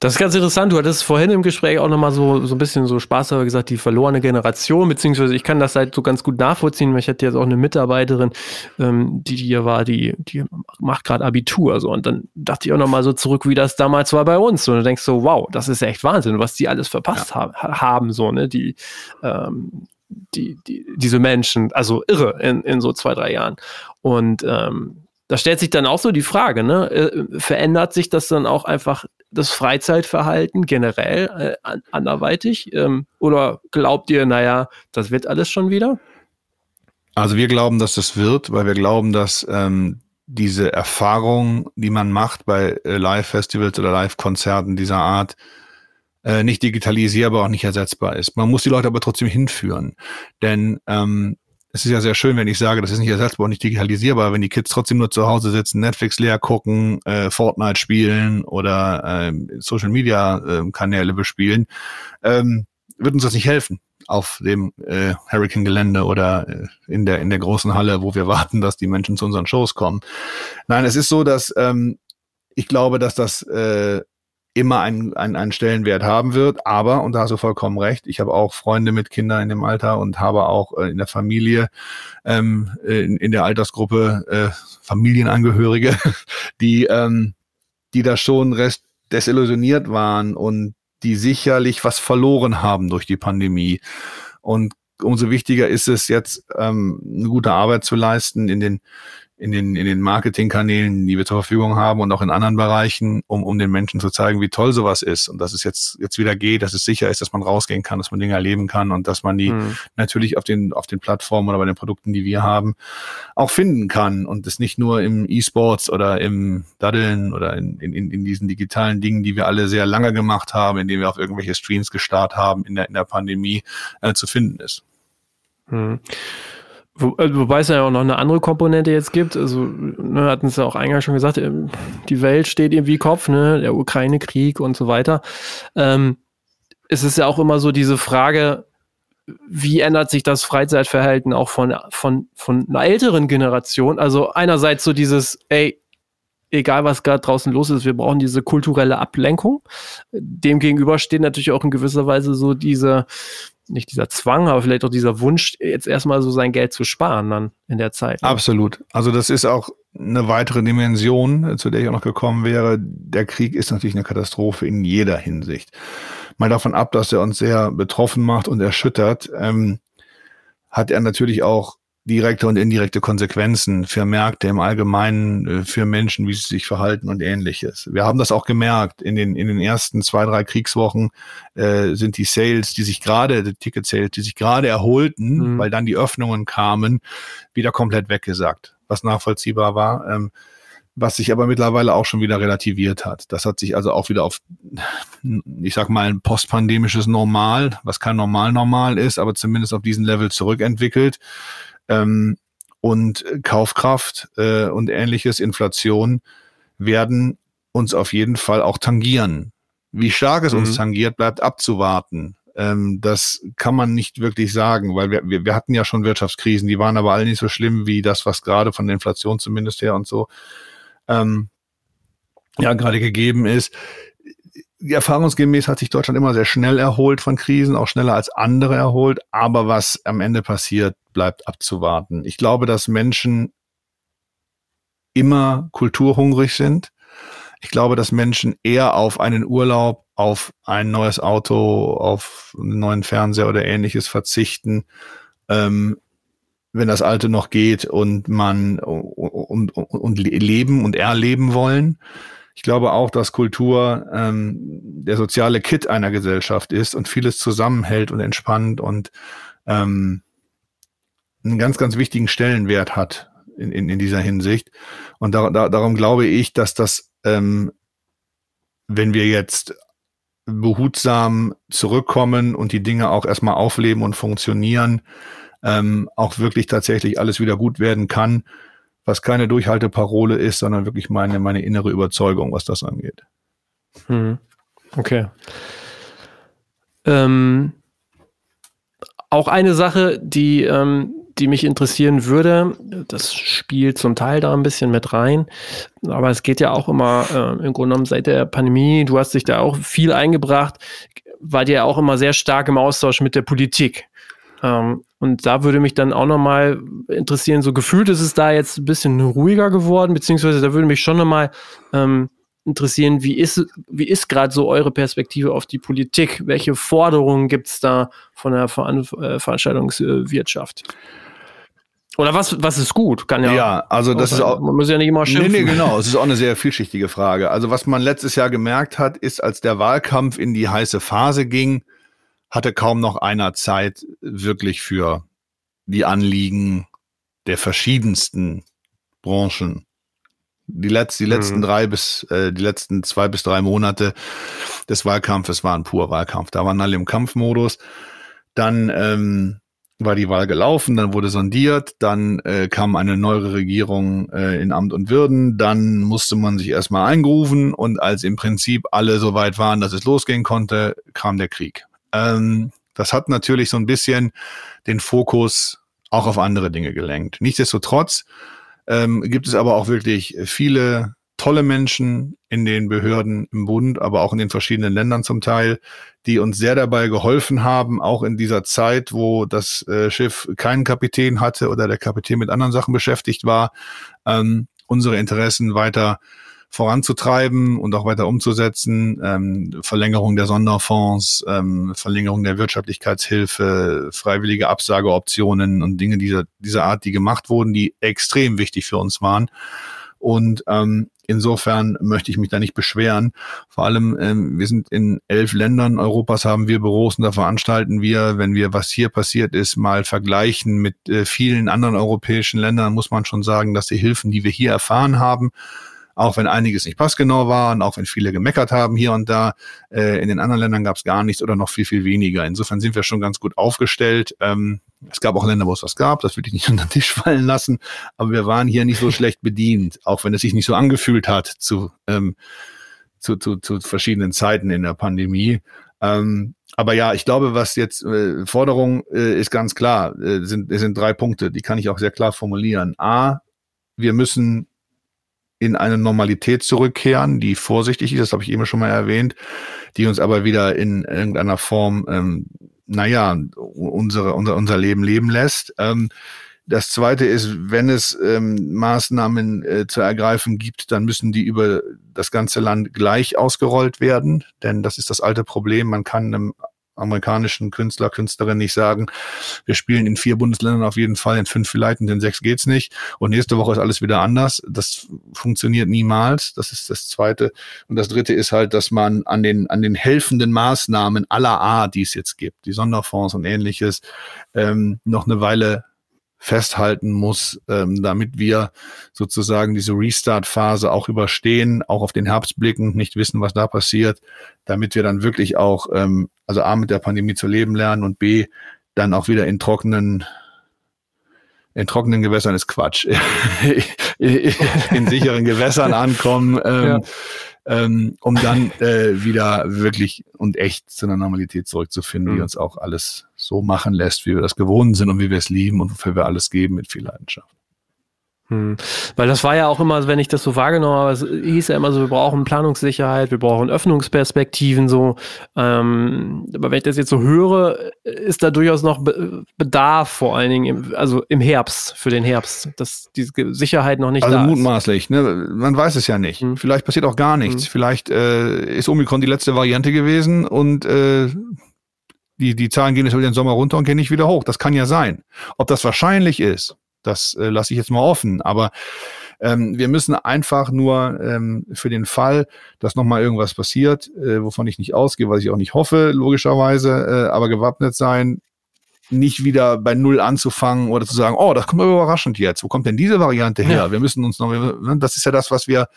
das ist ganz interessant. Du hattest vorhin im Gespräch auch nochmal so, so ein bisschen so Spaß aber gesagt, die verlorene Generation, beziehungsweise ich kann das halt so ganz gut nachvollziehen, weil ich hatte jetzt auch eine Mitarbeiterin, ähm, die hier war, die, die macht gerade Abitur, so. Und dann dachte ich auch nochmal so zurück, wie das damals war bei uns. Und du denkst so, wow, das ist echt Wahnsinn, was die alles verpasst ja. ha haben, so, ne, die, ähm, die, die, diese Menschen, also irre in, in so zwei, drei Jahren. Und, ähm, da stellt sich dann auch so die Frage, ne? Äh, verändert sich das dann auch einfach das Freizeitverhalten generell äh, anderweitig? Ähm, oder glaubt ihr, naja, das wird alles schon wieder? Also wir glauben, dass das wird, weil wir glauben, dass ähm, diese Erfahrung, die man macht bei äh, Live-Festivals oder Live-Konzerten dieser Art, äh, nicht digitalisierbar und nicht ersetzbar ist. Man muss die Leute aber trotzdem hinführen. Denn ähm, es ist ja sehr schön, wenn ich sage, das ist nicht ersetzbar und nicht digitalisierbar, wenn die Kids trotzdem nur zu Hause sitzen, Netflix leer gucken, äh, Fortnite spielen oder äh, Social Media äh, Kanäle bespielen, ähm, wird uns das nicht helfen auf dem äh, Hurricane Gelände oder äh, in der in der großen Halle, wo wir warten, dass die Menschen zu unseren Shows kommen. Nein, es ist so, dass ähm, ich glaube, dass das äh, immer einen, einen, einen Stellenwert haben wird. Aber, und da hast du vollkommen recht, ich habe auch Freunde mit Kindern in dem Alter und habe auch äh, in der Familie, ähm, in, in der Altersgruppe äh, Familienangehörige, [LAUGHS] die, ähm, die da schon rest desillusioniert waren und die sicherlich was verloren haben durch die Pandemie. Und umso wichtiger ist es jetzt, ähm, eine gute Arbeit zu leisten in den in den, in den Marketingkanälen, die wir zur Verfügung haben und auch in anderen Bereichen, um, um den Menschen zu zeigen, wie toll sowas ist und dass es jetzt, jetzt wieder geht, dass es sicher ist, dass man rausgehen kann, dass man Dinge erleben kann und dass man die mhm. natürlich auf den, auf den Plattformen oder bei den Produkten, die wir haben, auch finden kann und es nicht nur im E-Sports oder im Daddeln oder in, in, in diesen digitalen Dingen, die wir alle sehr lange gemacht haben, indem wir auf irgendwelche Streams gestartet haben in der, in der Pandemie, äh, zu finden ist. Mhm. Äh, wobei es ja auch noch eine andere Komponente jetzt gibt. Also, ne, hatten es ja auch eingangs schon gesagt, ähm, die Welt steht irgendwie Kopf, ne, der Ukraine-Krieg und so weiter. Ähm, es ist ja auch immer so diese Frage, wie ändert sich das Freizeitverhalten auch von, von, von einer älteren Generation? Also einerseits so dieses, ey, egal was gerade draußen los ist, wir brauchen diese kulturelle Ablenkung. Demgegenüber steht natürlich auch in gewisser Weise so diese, nicht dieser Zwang, aber vielleicht auch dieser Wunsch, jetzt erstmal so sein Geld zu sparen dann in der Zeit. Ne? Absolut. Also das ist auch eine weitere Dimension, zu der ich auch noch gekommen wäre. Der Krieg ist natürlich eine Katastrophe in jeder Hinsicht. Mal davon ab, dass er uns sehr betroffen macht und erschüttert, ähm, hat er natürlich auch direkte und indirekte Konsequenzen für Märkte im Allgemeinen, äh, für Menschen, wie sie sich verhalten und ähnliches. Wir haben das auch gemerkt. In den, in den ersten zwei, drei Kriegswochen äh, sind die Sales, die sich gerade, die Ticket-Sales, die sich gerade erholten, mhm. weil dann die Öffnungen kamen, wieder komplett weggesagt, was nachvollziehbar war. Ähm, was sich aber mittlerweile auch schon wieder relativiert hat. Das hat sich also auch wieder auf, ich sag mal, ein postpandemisches Normal, was kein Normal-Normal ist, aber zumindest auf diesen Level zurückentwickelt ähm, und Kaufkraft äh, und ähnliches, Inflation, werden uns auf jeden Fall auch tangieren. Wie stark es mhm. uns tangiert, bleibt abzuwarten. Ähm, das kann man nicht wirklich sagen, weil wir, wir, wir hatten ja schon Wirtschaftskrisen, die waren aber alle nicht so schlimm wie das, was gerade von der Inflation zumindest her und so ähm, ja gerade gegeben ist erfahrungsgemäß hat sich Deutschland immer sehr schnell erholt von Krisen, auch schneller als andere erholt. Aber was am Ende passiert, bleibt abzuwarten. Ich glaube, dass Menschen immer kulturhungrig sind. Ich glaube, dass Menschen eher auf einen Urlaub, auf ein neues Auto, auf einen neuen Fernseher oder ähnliches verzichten, ähm, wenn das Alte noch geht und man und, und, und leben und erleben wollen. Ich glaube auch, dass Kultur ähm, der soziale Kit einer Gesellschaft ist und vieles zusammenhält und entspannt und ähm, einen ganz, ganz wichtigen Stellenwert hat in, in, in dieser Hinsicht. Und da, da, darum glaube ich, dass das, ähm, wenn wir jetzt behutsam zurückkommen und die Dinge auch erstmal aufleben und funktionieren, ähm, auch wirklich tatsächlich alles wieder gut werden kann, was keine Durchhalteparole ist, sondern wirklich meine, meine innere Überzeugung, was das angeht. Hm. Okay. Ähm, auch eine Sache, die, ähm, die mich interessieren würde, das spielt zum Teil da ein bisschen mit rein, aber es geht ja auch immer äh, im Grunde genommen seit der Pandemie, du hast dich da auch viel eingebracht, war dir ja auch immer sehr stark im Austausch mit der Politik. Ähm, und da würde mich dann auch nochmal interessieren, so gefühlt ist es da jetzt ein bisschen ruhiger geworden, beziehungsweise da würde mich schon nochmal ähm, interessieren, wie ist, wie ist gerade so eure Perspektive auf die Politik? Welche Forderungen gibt es da von der Ver äh, Veranstaltungswirtschaft? Oder was, was ist gut? Kann ja, ja also das ist auch. Man muss ja nicht immer schimpfen. Nee, nee, genau. Es ist auch eine sehr [LAUGHS] vielschichtige Frage. Also, was man letztes Jahr gemerkt hat, ist, als der Wahlkampf in die heiße Phase ging, hatte kaum noch einer Zeit wirklich für die Anliegen der verschiedensten Branchen. Die, Letz-, die letzten mhm. drei bis äh, die letzten zwei bis drei Monate des Wahlkampfes waren pur Wahlkampf. Da waren alle im Kampfmodus. Dann ähm, war die Wahl gelaufen, dann wurde sondiert, dann äh, kam eine neue Regierung äh, in Amt und Würden, dann musste man sich erstmal eingerufen und als im Prinzip alle so weit waren, dass es losgehen konnte, kam der Krieg. Ähm, das hat natürlich so ein bisschen den Fokus auch auf andere Dinge gelenkt. Nichtsdestotrotz ähm, gibt es aber auch wirklich viele tolle Menschen in den Behörden im Bund, aber auch in den verschiedenen Ländern zum Teil, die uns sehr dabei geholfen haben, auch in dieser Zeit, wo das äh, Schiff keinen Kapitän hatte oder der Kapitän mit anderen Sachen beschäftigt war, ähm, unsere Interessen weiter voranzutreiben und auch weiter umzusetzen. Ähm, Verlängerung der Sonderfonds, ähm, Verlängerung der Wirtschaftlichkeitshilfe, freiwillige Absageoptionen und Dinge dieser, dieser Art, die gemacht wurden, die extrem wichtig für uns waren. Und ähm, insofern möchte ich mich da nicht beschweren. Vor allem, ähm, wir sind in elf Ländern Europas, haben wir Büros und da veranstalten wir, wenn wir, was hier passiert ist, mal vergleichen mit äh, vielen anderen europäischen Ländern, muss man schon sagen, dass die Hilfen, die wir hier erfahren haben, auch wenn einiges nicht passgenau war und auch wenn viele gemeckert haben hier und da. Äh, in den anderen Ländern gab es gar nichts oder noch viel, viel weniger. Insofern sind wir schon ganz gut aufgestellt. Ähm, es gab auch Länder, wo es was gab, das würde ich nicht [LAUGHS] unter den Tisch fallen lassen, aber wir waren hier nicht so schlecht bedient, auch wenn es sich nicht so angefühlt hat zu, ähm, zu, zu, zu verschiedenen Zeiten in der Pandemie. Ähm, aber ja, ich glaube, was jetzt äh, Forderung äh, ist ganz klar, äh, sind, sind drei Punkte, die kann ich auch sehr klar formulieren. A, wir müssen in eine Normalität zurückkehren, die vorsichtig ist, das habe ich eben schon mal erwähnt, die uns aber wieder in irgendeiner Form, ähm, naja, unsere, unser, unser Leben leben lässt. Ähm, das zweite ist, wenn es ähm, Maßnahmen äh, zu ergreifen gibt, dann müssen die über das ganze Land gleich ausgerollt werden, denn das ist das alte Problem. Man kann einem amerikanischen Künstler, Künstlerin nicht sagen, wir spielen in vier Bundesländern auf jeden Fall, in fünf vielleicht, und in sechs geht's nicht. Und nächste Woche ist alles wieder anders. Das funktioniert niemals. Das ist das Zweite. Und das Dritte ist halt, dass man an den, an den helfenden Maßnahmen aller Art, die es jetzt gibt, die Sonderfonds und ähnliches, ähm, noch eine Weile festhalten muss, ähm, damit wir sozusagen diese Restart-Phase auch überstehen, auch auf den Herbst blicken, nicht wissen, was da passiert, damit wir dann wirklich auch, ähm, also A, mit der Pandemie zu leben lernen und B, dann auch wieder in trockenen in trockenen Gewässern ist Quatsch. [LAUGHS] in sicheren Gewässern ankommen. Ähm, ja ähm, um dann äh, wieder wirklich und echt zu einer Normalität zurückzufinden, mhm. die uns auch alles so machen lässt, wie wir das gewohnt sind und wie wir es lieben und wofür wir alles geben mit viel Leidenschaft. Hm. Weil das war ja auch immer, wenn ich das so wahrgenommen habe, es hieß ja immer so, wir brauchen Planungssicherheit, wir brauchen Öffnungsperspektiven so. Ähm, aber wenn ich das jetzt so höre, ist da durchaus noch Bedarf, vor allen Dingen, im, also im Herbst, für den Herbst, dass diese Sicherheit noch nicht also da ist. Also mutmaßlich, ne? man weiß es ja nicht. Hm. Vielleicht passiert auch gar nichts. Hm. Vielleicht äh, ist Omikron die letzte Variante gewesen und äh, die, die Zahlen gehen jetzt über den Sommer runter und gehen nicht wieder hoch. Das kann ja sein. Ob das wahrscheinlich ist, das äh, lasse ich jetzt mal offen. Aber ähm, wir müssen einfach nur ähm, für den Fall, dass nochmal irgendwas passiert, äh, wovon ich nicht ausgehe, was ich auch nicht hoffe, logischerweise, äh, aber gewappnet sein, nicht wieder bei Null anzufangen oder zu sagen, oh, das kommt aber überraschend jetzt. Wo kommt denn diese Variante her? Ja. Wir müssen uns noch, ne, das ist ja das, was wir,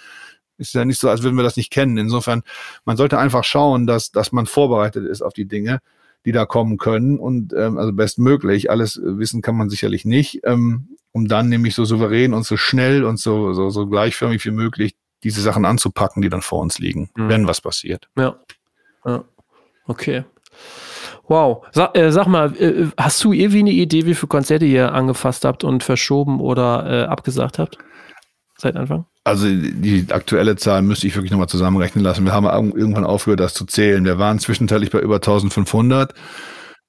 ist ja nicht so, als würden wir das nicht kennen. Insofern, man sollte einfach schauen, dass, dass man vorbereitet ist auf die Dinge, die da kommen können und ähm, also bestmöglich. Alles wissen kann man sicherlich nicht. Ähm, um dann nämlich so souverän und so schnell und so, so, so gleichförmig wie möglich diese Sachen anzupacken, die dann vor uns liegen, mhm. wenn was passiert. Ja. ja. Okay. Wow. Sag, äh, sag mal, äh, hast du irgendwie eine Idee, wie viele Konzerte ihr angefasst habt und verschoben oder äh, abgesagt habt? Seit Anfang? Also die aktuelle Zahl müsste ich wirklich nochmal zusammenrechnen lassen. Wir haben irgendwann aufgehört, das zu zählen. Wir waren zwischenzeitlich bei über 1500.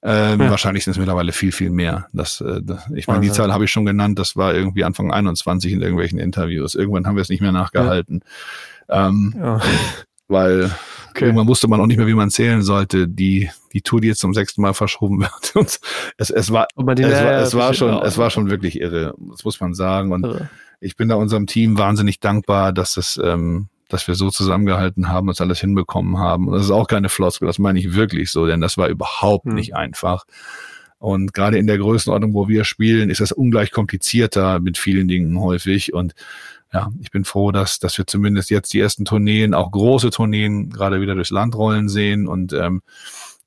Ähm, ja. Wahrscheinlich sind es mittlerweile viel, viel mehr. Das, äh, das ich meine, die Zahl habe ich schon genannt. Das war irgendwie Anfang 21 in irgendwelchen Interviews. Irgendwann haben wir es nicht mehr nachgehalten. Ja. Ähm, ja. Weil okay. irgendwann wusste man auch nicht mehr, wie man zählen sollte. Die, die Tour, die jetzt zum sechsten Mal verschoben [LAUGHS] wird. Es, es war, es war, es war schon, es war schon wirklich irre. Das muss man sagen. Und irre. Ich bin da unserem Team wahnsinnig dankbar, dass es, ähm, dass wir so zusammengehalten haben, uns alles hinbekommen haben. Und das ist auch keine Floskel, das meine ich wirklich so, denn das war überhaupt mhm. nicht einfach. Und gerade in der Größenordnung, wo wir spielen, ist das ungleich komplizierter mit vielen Dingen häufig. Und ja, ich bin froh, dass, dass wir zumindest jetzt die ersten Tourneen, auch große Tourneen, gerade wieder durchs Land rollen sehen und, ähm,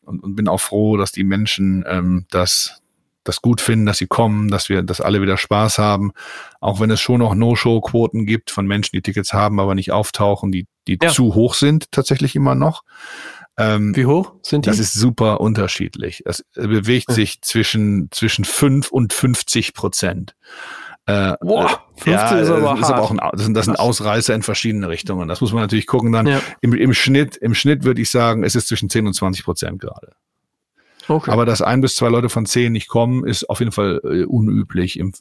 und, und bin auch froh, dass die Menschen ähm, das das gut finden, dass sie kommen, dass wir, dass alle wieder Spaß haben. Auch wenn es schon noch No-Show-Quoten gibt von Menschen, die Tickets haben, aber nicht auftauchen, die, die ja. zu hoch sind, tatsächlich immer noch. Ähm, Wie hoch sind die? Das ist super unterschiedlich. Es bewegt ja. sich zwischen, zwischen fünf und 50 Prozent. Äh, Boah, 50 ja, ist aber, ist aber auch ein, das sind, das sind Ausreißer in verschiedene Richtungen. Das muss man natürlich gucken. Dann ja. im, im Schnitt, im Schnitt würde ich sagen, es ist zwischen 10 und 20 Prozent gerade. Okay. Aber dass ein bis zwei Leute von zehn nicht kommen, ist auf jeden Fall äh, unüblich, im,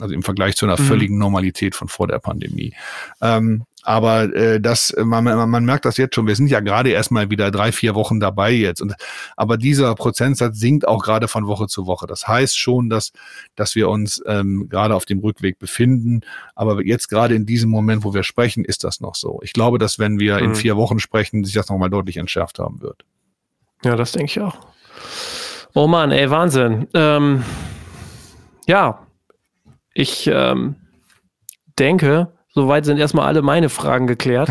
also im Vergleich zu einer mhm. völligen Normalität von vor der Pandemie. Ähm, aber äh, das, man, man merkt das jetzt schon. Wir sind ja gerade erst mal wieder drei, vier Wochen dabei jetzt. Und, aber dieser Prozentsatz sinkt auch gerade von Woche zu Woche. Das heißt schon, dass, dass wir uns ähm, gerade auf dem Rückweg befinden. Aber jetzt gerade in diesem Moment, wo wir sprechen, ist das noch so. Ich glaube, dass wenn wir mhm. in vier Wochen sprechen, sich das nochmal deutlich entschärft haben wird. Ja, das denke ich auch. Oh Mann, ey, Wahnsinn. Ähm, ja, ich ähm, denke, soweit sind erstmal alle meine Fragen geklärt.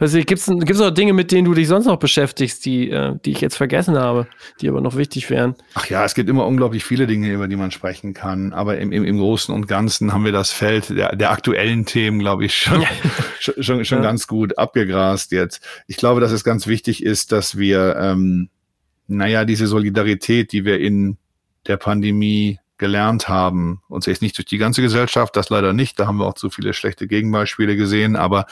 also, Gibt es noch Dinge, mit denen du dich sonst noch beschäftigst, die, äh, die ich jetzt vergessen habe, die aber noch wichtig wären? Ach ja, es gibt immer unglaublich viele Dinge, über die man sprechen kann. Aber im, im, im Großen und Ganzen haben wir das Feld der, der aktuellen Themen, glaube ich, schon, [LAUGHS] schon, schon, schon ja. ganz gut abgegrast jetzt. Ich glaube, dass es ganz wichtig ist, dass wir ähm, naja, diese Solidarität, die wir in der Pandemie gelernt haben, uns jetzt nicht durch die ganze Gesellschaft, das leider nicht, da haben wir auch zu viele schlechte Gegenbeispiele gesehen, aber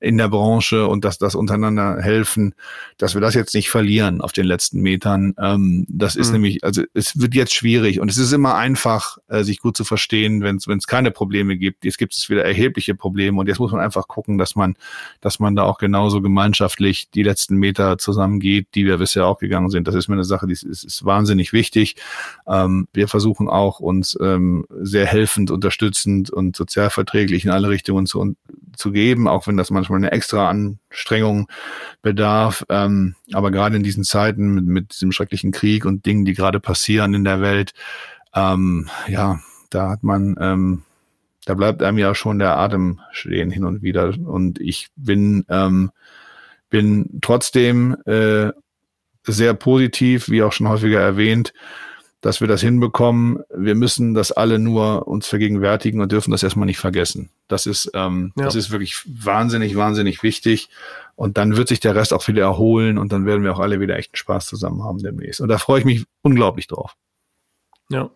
in der Branche und dass das untereinander helfen, dass wir das jetzt nicht verlieren auf den letzten Metern. Ähm, das ist mhm. nämlich, also es wird jetzt schwierig und es ist immer einfach, äh, sich gut zu verstehen, wenn es keine Probleme gibt. Jetzt gibt es wieder erhebliche Probleme und jetzt muss man einfach gucken, dass man, dass man da auch genauso gemeinschaftlich die letzten Meter zusammengeht, die wir bisher auch gegangen sind. Das ist mir eine Sache, die ist, ist wahnsinnig wichtig. Ähm, wir versuchen auch uns ähm, sehr helfend, unterstützend und sozialverträglich in alle Richtungen zu, zu geben, auch wenn das manchmal eine extra Anstrengung bedarf. Ähm, aber gerade in diesen Zeiten mit, mit diesem schrecklichen Krieg und Dingen, die gerade passieren in der Welt, ähm, ja, da hat man, ähm, da bleibt einem ja schon der Atem stehen hin und wieder. Und ich bin, ähm, bin trotzdem äh, sehr positiv, wie auch schon häufiger erwähnt, dass wir das hinbekommen. Wir müssen das alle nur uns vergegenwärtigen und dürfen das erstmal nicht vergessen. Das ist, ähm, ja. das ist wirklich wahnsinnig, wahnsinnig wichtig. Und dann wird sich der Rest auch wieder erholen und dann werden wir auch alle wieder echten Spaß zusammen haben demnächst. Und da freue ich mich unglaublich drauf. Ja.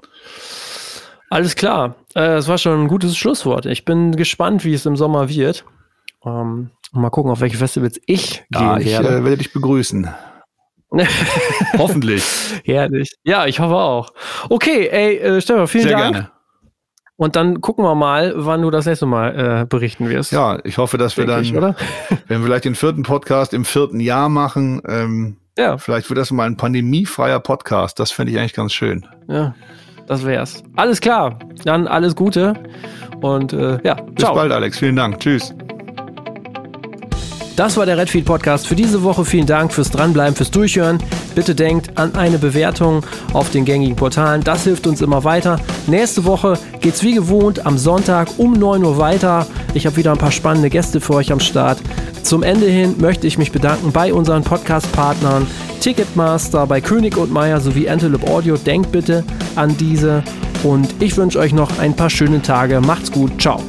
Alles klar. Äh, das war schon ein gutes Schlusswort. Ich bin gespannt, wie es im Sommer wird. Ähm, mal gucken, auf welche Festivals ich ja, gehen ich, werde. Ich äh, werde dich begrüßen. Hoffentlich. [LAUGHS] Herrlich. Ja, ich hoffe auch. Okay, ey, äh, Stefan, vielen Sehr Dank. Gerne. Und dann gucken wir mal, wann du das nächste Mal äh, berichten wirst. Ja, ich hoffe, dass wir dann, ich, oder? [LAUGHS] wenn wir vielleicht den vierten Podcast im vierten Jahr machen, ähm, Ja. Vielleicht wird das mal ein pandemiefreier Podcast. Das fände ich eigentlich ganz schön. Ja, das wär's. Alles klar. Dann alles Gute. Und äh, ja, bis ciao. bald, Alex. Vielen Dank. Tschüss. Das war der Redfield Podcast für diese Woche. Vielen Dank fürs Dranbleiben, fürs Durchhören. Bitte denkt an eine Bewertung auf den gängigen Portalen. Das hilft uns immer weiter. Nächste Woche geht es wie gewohnt am Sonntag um 9 Uhr weiter. Ich habe wieder ein paar spannende Gäste für euch am Start. Zum Ende hin möchte ich mich bedanken bei unseren Podcast-Partnern Ticketmaster, bei König und Meier sowie Antelope Audio. Denkt bitte an diese und ich wünsche euch noch ein paar schöne Tage. Macht's gut. Ciao.